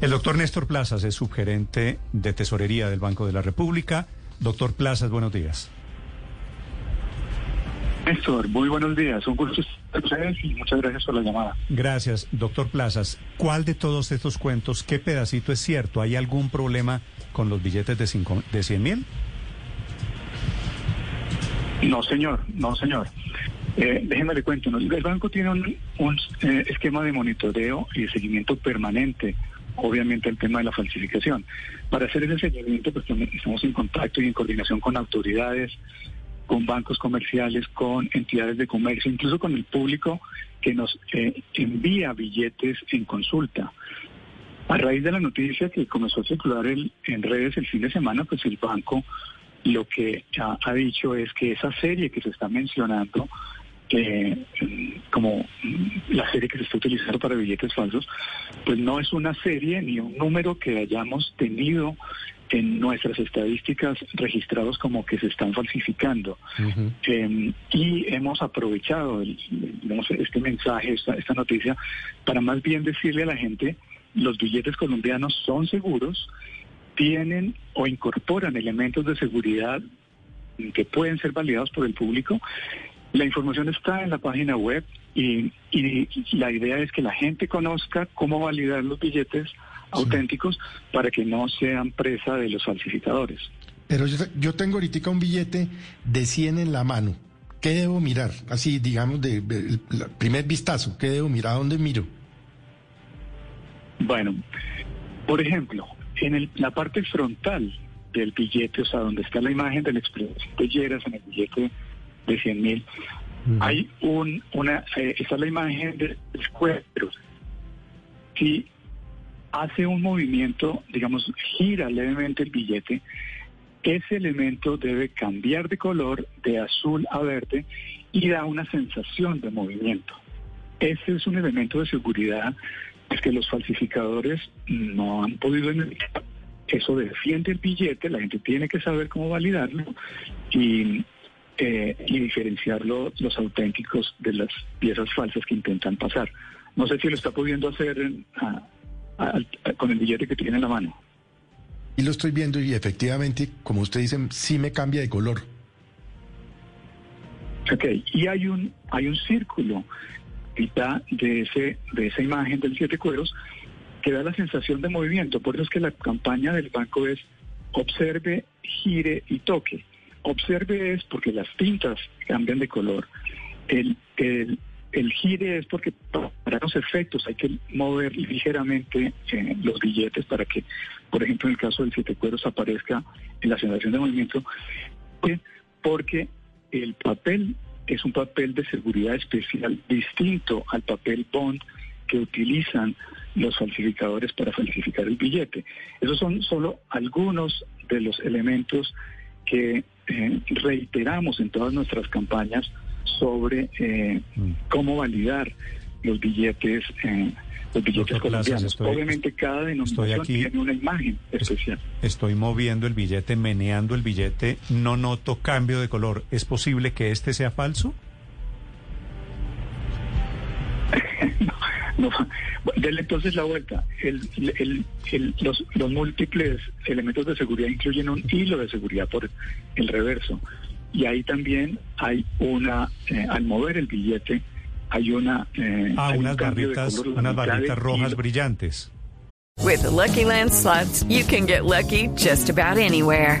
El doctor Néstor Plazas es subgerente de tesorería del Banco de la República. Doctor Plazas, buenos días. Néstor, muy buenos días. Un gusto estar ustedes y muchas gracias por la llamada. Gracias, doctor Plazas. ¿Cuál de todos estos cuentos, qué pedacito es cierto? ¿Hay algún problema con los billetes de, cinco, de 100 mil? No, señor, no, señor. Eh, déjenme le cuento. El banco tiene un, un eh, esquema de monitoreo y de seguimiento permanente, obviamente, el tema de la falsificación. Para hacer ese seguimiento, pues estamos en contacto y en coordinación con autoridades, con bancos comerciales, con entidades de comercio, incluso con el público que nos eh, envía billetes en consulta. A raíz de la noticia que comenzó a circular el, en redes el fin de semana, pues el banco lo que ha, ha dicho es que esa serie que se está mencionando, eh, como la serie que se está utilizando para billetes falsos, pues no es una serie ni un número que hayamos tenido en nuestras estadísticas registrados como que se están falsificando. eh, y hemos aprovechado el, digamos, este mensaje, esta, esta noticia, para más bien decirle a la gente, los billetes colombianos son seguros, tienen o incorporan elementos de seguridad que pueden ser validados por el público. La información está en la página web y, y la idea es que la gente conozca cómo validar los billetes auténticos para que no sean presa de los falsificadores. Pero yo, yo tengo ahorita un billete de 100 en la mano. ¿Qué debo mirar? Así, digamos, de, primer vistazo. ¿Qué debo mirar? ¿A dónde miro? Bueno, por ejemplo, en el, la parte frontal del billete, o sea, donde está la imagen del expresidente Lleras en el billete de 100 mil, uh -huh. hay un, una, eh, está la imagen de escuadros. Si hace un movimiento, digamos, gira levemente el billete, ese elemento debe cambiar de color de azul a verde y da una sensación de movimiento. Ese es un elemento de seguridad es que los falsificadores no han podido. Eso defiende el billete, la gente tiene que saber cómo validarlo y, eh, y diferenciarlo los auténticos de las piezas falsas que intentan pasar. No sé si lo está pudiendo hacer en, a, a, a, con el billete que tiene en la mano. Y lo estoy viendo y efectivamente, como usted dice, sí me cambia de color. Ok, y hay un, hay un círculo de ese de esa imagen del siete cueros que da la sensación de movimiento. Por eso es que la campaña del banco es observe, gire y toque. Observe es porque las tintas cambian de color. El, el, el gire es porque para los efectos hay que mover ligeramente eh, los billetes para que, por ejemplo, en el caso del siete cueros aparezca en la sensación de movimiento, porque el papel es un papel de seguridad especial distinto al papel bond que utilizan los falsificadores para falsificar el billete. Esos son solo algunos de los elementos que eh, reiteramos en todas nuestras campañas sobre eh, mm. cómo validar los billetes. Eh, los billetes colombianos. Estoy, Obviamente cada denominación aquí, tiene una imagen especial. Estoy moviendo el billete, meneando el billete, no noto cambio de color. ¿Es posible que este sea falso? No. Denle entonces la vuelta. El, el, el, los, los múltiples elementos de seguridad incluyen un hilo de seguridad por el reverso. Y ahí también hay una, eh, al mover el billete, hay una eh, ah, hay unas un barritas unas barritas rojas brillantes. With the Lucky Land slots, you can get lucky just about anywhere.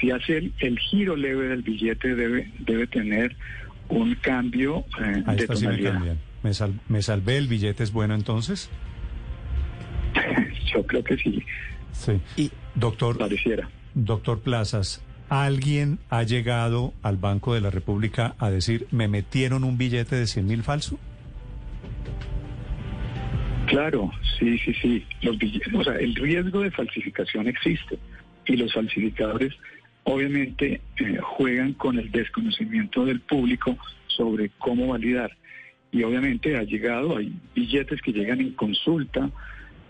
si hace el, el giro leve del billete, debe, debe tener un cambio eh, A de esta sí me tonalidad. cambian. ¿Me, sal- ¿Me salvé? ¿El billete es bueno entonces? Yo creo que sí, Sí. Y- Doctor, pareciera. doctor Plazas, ¿alguien ha llegado al Banco de la República a decir, me metieron un billete de 100 mil falso? Claro, sí, sí, sí. Los billetes, o sea, el riesgo de falsificación existe y los falsificadores obviamente eh, juegan con el desconocimiento del público sobre cómo validar. Y obviamente ha llegado, hay billetes que llegan en consulta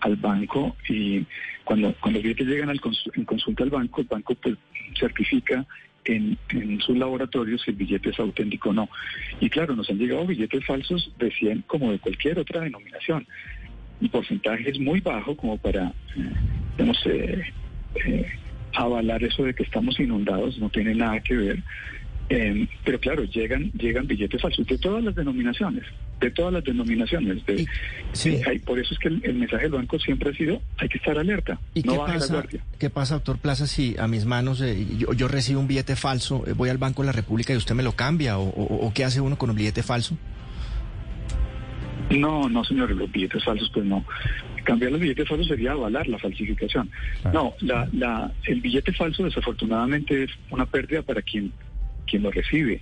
al banco y cuando, cuando los billetes llegan al en consulta al banco, el banco pues, certifica en, sus laboratorios si el billete es auténtico o no. Y claro, nos han llegado billetes falsos de 100 como de cualquier otra denominación. El porcentaje es muy bajo como para, eh, digamos, eh, eh, avalar eso de que estamos inundados, no tiene nada que ver. Eh, pero claro, llegan llegan billetes falsos de todas las denominaciones, de todas las denominaciones. De, sí. eh, hay- por eso es que el, el mensaje del banco siempre ha sido, hay que estar alerta, ¿Y no qué baje la pasa, guardia. qué pasa, doctor Plaza, si a mis manos eh, yo, yo recibo un billete falso, eh, voy al Banco de la República y usted me lo cambia? ¿O, o- o qué hace uno con un billete falso? No, no, señores, los billetes falsos, pues no. Cambiar los billetes falsos sería avalar la falsificación. Claro. No, la, la, el billete falso desafortunadamente es una pérdida para quien, quien lo recibe.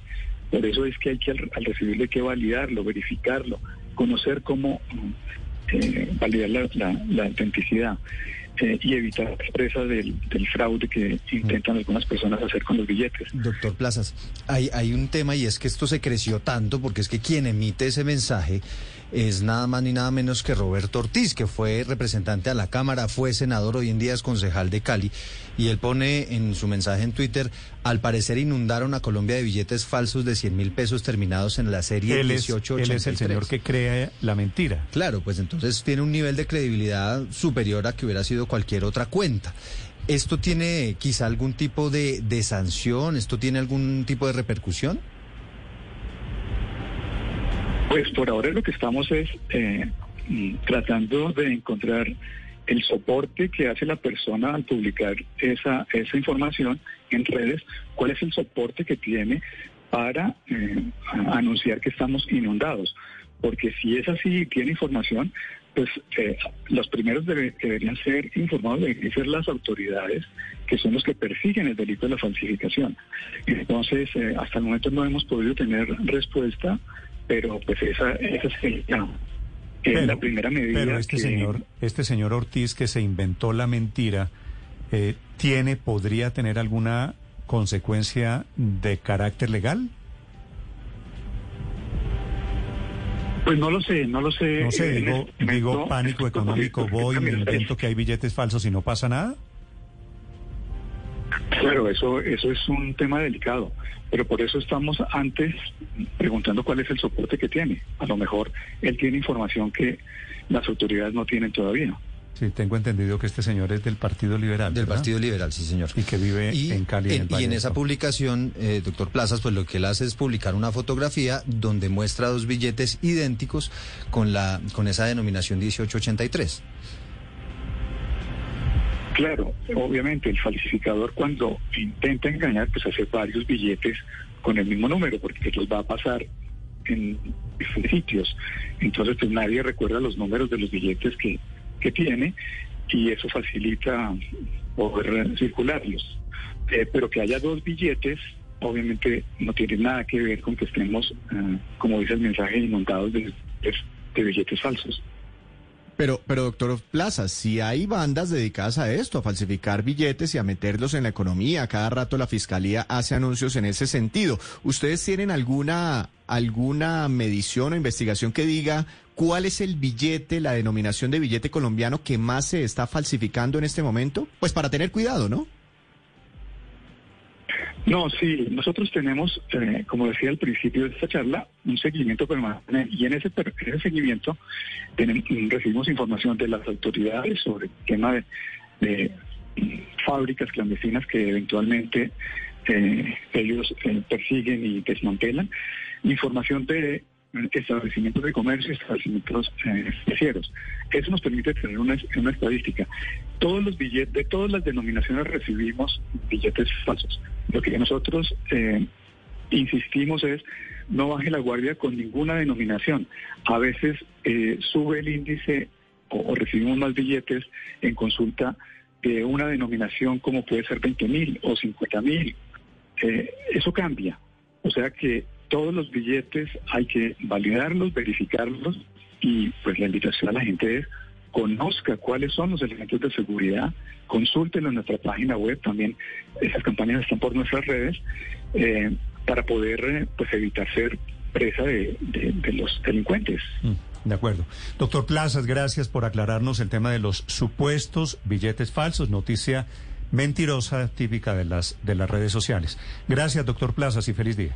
Por eso es que hay que al, al recibirlo hay que validarlo, verificarlo, conocer cómo eh, validar la, la- la autenticidad eh, y evitar la presa del, del fraude que intentan algunas personas hacer con los billetes. Doctor Plazas, hay, hay un tema y es que esto se creció tanto porque es que quien emite ese mensaje es nada más ni nada menos que Roberto Ortiz, que fue representante a la Cámara, fue senador, hoy en día es concejal de Cali, y él pone en su mensaje en Twitter, al parecer inundaron a Colombia de billetes falsos de 100 mil pesos terminados en la serie Él es, 1883. él es el señor que crea la mentira. Claro, pues entonces tiene un nivel de credibilidad superior a que hubiera sido cualquier otra cuenta. ¿Esto tiene quizá algún tipo de, de sanción? ¿Esto tiene algún tipo de repercusión? Pues por ahora lo que estamos es eh, tratando de encontrar el soporte que hace la persona al publicar esa, esa información en redes, cuál es el soporte que tiene para eh, anunciar que estamos inundados. Porque si es así, tiene información, pues eh, los primeros debe- deberían ser informados, deberían ser las autoridades que son los que persiguen el delito de la falsificación. Entonces, eh, hasta el momento no hemos podido tener respuesta, pero pues esa, esa sería eh, la primera medida. pero este que- señor, este señor Ortiz que se inventó la mentira, eh, tiene, podría tener alguna consecuencia de carácter legal? Pues no lo sé, no lo sé. No sé, Eh, digo, este digo pánico económico, voy, me invento que hay billetes falsos y no pasa nada. Claro, eso, eso es un tema delicado, pero por eso estamos antes preguntando cuál es el soporte que tiene. A lo mejor él tiene información que las autoridades no tienen todavía. Sí, tengo entendido que este señor es del Partido Liberal. Del ¿verdad? Partido Liberal, sí, señor. Y que vive Y en Cali. en, el y Valle en esa publicación, eh, doctor Plazas, pues lo que él hace es publicar una fotografía donde muestra dos billetes idénticos con, la, con esa denominación 1883. Claro, obviamente el falsificador cuando intenta engañar, pues hace varios billetes con el mismo número, porque los va a pasar en diferentes sitios. Entonces, pues nadie recuerda los números de los billetes que, que tiene y eso facilita circularlos. Eh, pero que haya dos billetes, obviamente no tiene nada que ver con que estemos, eh, como dice el mensaje, inundados de, de- de billetes falsos. Pero, pero doctor Plaza, si hay bandas dedicadas a esto, a falsificar billetes y a meterlos en la economía, cada rato la fiscalía hace anuncios en ese sentido. ¿Ustedes tienen alguna alguna medición o investigación que diga cuál es el billete, la denominación de billete colombiano que más se está falsificando en este momento? Pues para tener cuidado, ¿no? No, sí, nosotros tenemos, eh, como decía al principio de esta charla, un seguimiento permanente y en ese, en ese seguimiento tenemos, recibimos información de las autoridades sobre el tema de, de, mm, fábricas clandestinas que eventualmente eh, ellos eh, persiguen y desmantelan información de establecimientos de comercio y establecimientos eh. Eso nos permite tener una, una estadística. Todos los billetes, de todas las denominaciones recibimos billetes falsos. Lo que nosotros eh, insistimos es no baje la guardia con ninguna denominación. A veces eh, sube el índice o, recibimos más billetes en consulta de una denominación como puede ser 20 mil o 50 mil. Eh, eso cambia. O sea que todos los billetes hay que validarlos, verificarlos y pues la invitación a la gente es conozca cuáles son los elementos de seguridad, consúltenlo en nuestra página web, también esas campañas están por nuestras redes, eh, para poder eh, pues evitar ser presa de, los delincuentes. Mm, de acuerdo. Doctor Plazas, gracias por aclararnos el tema de los supuestos billetes falsos, noticia mentirosa típica de las, de las redes sociales. Gracias, doctor Plazas, y feliz día.